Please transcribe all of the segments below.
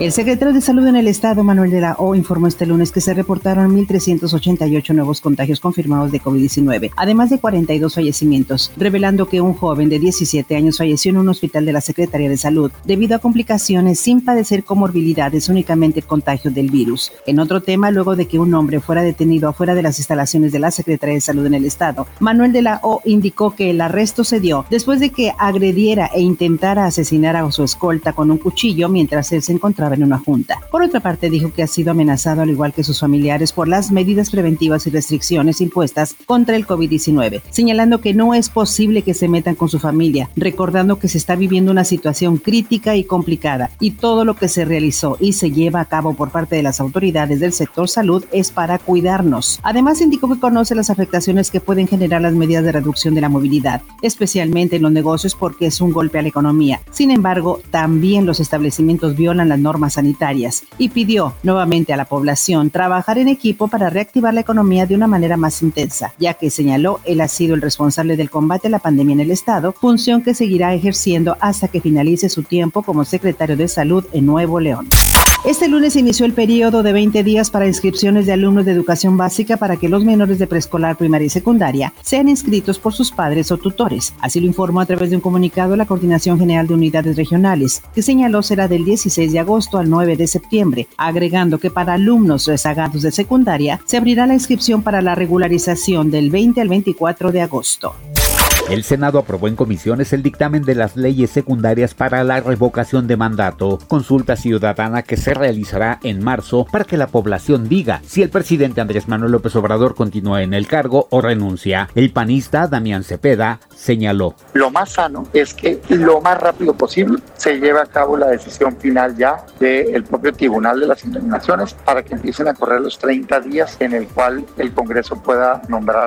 El secretario de Salud en el Estado, Manuel de la O, informó este lunes que se reportaron 1.388 nuevos contagios confirmados de COVID-19, además de 42 fallecimientos, revelando que un joven de 17 años falleció en un hospital de la Secretaría de Salud debido a complicaciones sin padecer comorbilidades, únicamente el contagio del virus. En otro tema, luego de que un hombre fuera detenido afuera de las instalaciones de la Secretaría de Salud en el Estado, Manuel de la O indicó que el arresto se dio después de que agrediera e intentara asesinar a su escolta con un cuchillo mientras él se encontraba en una junta. Por otra parte, dijo que ha sido amenazado al igual que sus familiares por las medidas preventivas y restricciones impuestas contra el COVID-19, señalando que no es posible que se metan con su familia, recordando que se está viviendo una situación crítica y complicada y todo lo que se realizó y se lleva a cabo por parte de las autoridades del sector salud es para cuidarnos. Además, indicó que conoce las afectaciones que pueden generar las medidas de reducción de la movilidad, especialmente en los negocios porque es un golpe a la economía. Sin embargo, también los establecimientos violan las normas sanitarias y pidió nuevamente a la población trabajar en equipo para reactivar la economía de una manera más intensa, ya que señaló él ha sido el responsable del combate a la pandemia en el Estado, función que seguirá ejerciendo hasta que finalice su tiempo como secretario de Salud en Nuevo León. Este lunes inició el periodo de 20 días para inscripciones de alumnos de educación básica para que los menores de preescolar, primaria y secundaria sean inscritos por sus padres o tutores. Así lo informó a través de un comunicado la Coordinación General de Unidades Regionales, que señaló será del 16 de agosto al 9 de septiembre, agregando que para alumnos rezagados de secundaria se abrirá la inscripción para la regularización del 20 al 24 de agosto. El Senado aprobó en comisiones el dictamen de las leyes secundarias para la revocación de mandato, consulta ciudadana que se realizará en marzo para que la población diga si el presidente Andrés Manuel López Obrador continúa en el cargo o renuncia. El panista Damián Cepeda señaló. Lo más sano es que lo más rápido posible se lleve a cabo la decisión final ya del propio Tribunal de las Indemnizaciones para que empiecen a correr los 30 días en el cual el Congreso pueda nombrar.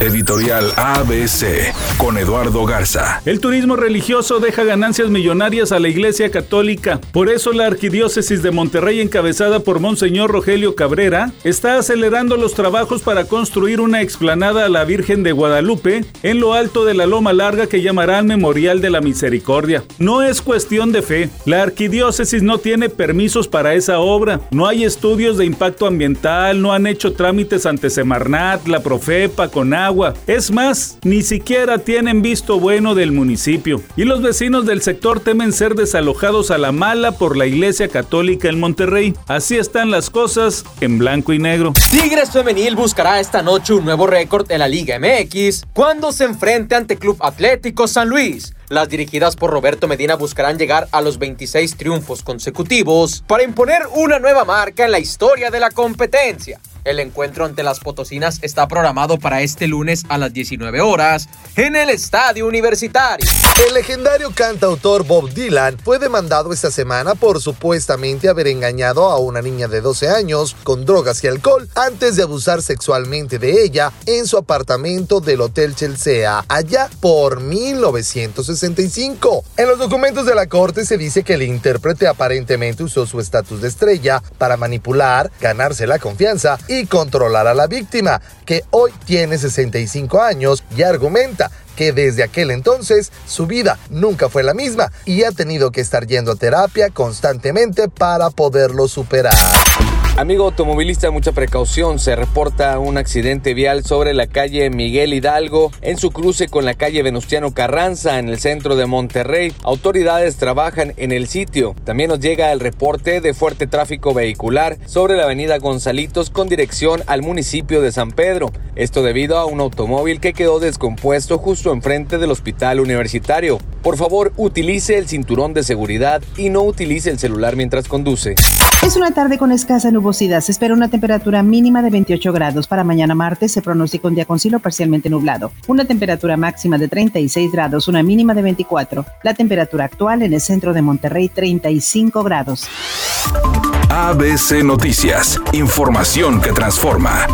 Editorial ABC con Eduardo Garza. El turismo religioso deja ganancias millonarias a la Iglesia Católica. Por eso la Arquidiócesis de Monterrey, encabezada por Monseñor Rogelio Cabrera, está acelerando los trabajos para construir una explanada a la Virgen de Guadalupe en lo alto de la Loma Larga que llamarán Memorial de la Misericordia. No es cuestión de fe. La Arquidiócesis no tiene permisos para esa obra. No hay estudios de impacto ambiental, no han hecho trámites ante Semarnat, la Profepa, con Es más, ni siquiera tienen visto bueno del municipio y los vecinos del sector temen ser desalojados a la mala por la Iglesia Católica en Monterrey. Así están las cosas en blanco y negro. Tigres Femenil buscará esta noche un nuevo récord en la Liga MX cuando se enfrente ante Club Atlético San Luis. Las dirigidas por Roberto Medina buscarán llegar a los 26 triunfos consecutivos para imponer una nueva marca en la historia de la competencia. El encuentro ante las Potosinas está programado para este lunes a las 19 horas en el Estadio Universitario. El legendario cantautor Bob Dylan fue demandado esta semana por supuestamente haber engañado a una niña de 12 años con drogas y alcohol antes de abusar sexualmente de ella en su apartamento del Hotel Chelsea, allá por 1965. En los documentos de la corte se dice que el intérprete aparentemente usó su estatus de estrella para manipular, ganarse la confianza y controlar a la víctima, que hoy tiene 65 años y argumenta que desde aquel entonces su vida nunca fue la misma y ha tenido que estar yendo a terapia constantemente para poderlo superar. Amigo automovilista, mucha precaución. Se reporta un accidente vial sobre la calle Miguel Hidalgo en su cruce con la calle Venustiano Carranza en el centro de Monterrey. Autoridades trabajan en el sitio. También nos llega el reporte de fuerte tráfico vehicular sobre la avenida Gonzalitos con dirección al municipio de San Pedro. Esto debido a un automóvil que quedó descompuesto justo enfrente del hospital universitario. Por favor, utilice el cinturón de seguridad y no utilice el celular mientras conduce. Es una tarde con escasa nubosidad. Se espera una temperatura mínima de 28 grados. Para mañana martes se pronostica un día con cielo parcialmente nublado. Una temperatura máxima de 36 grados, una mínima de 24. La temperatura actual en el centro de Monterrey, 35 grados. ABC Noticias. Información que transforma.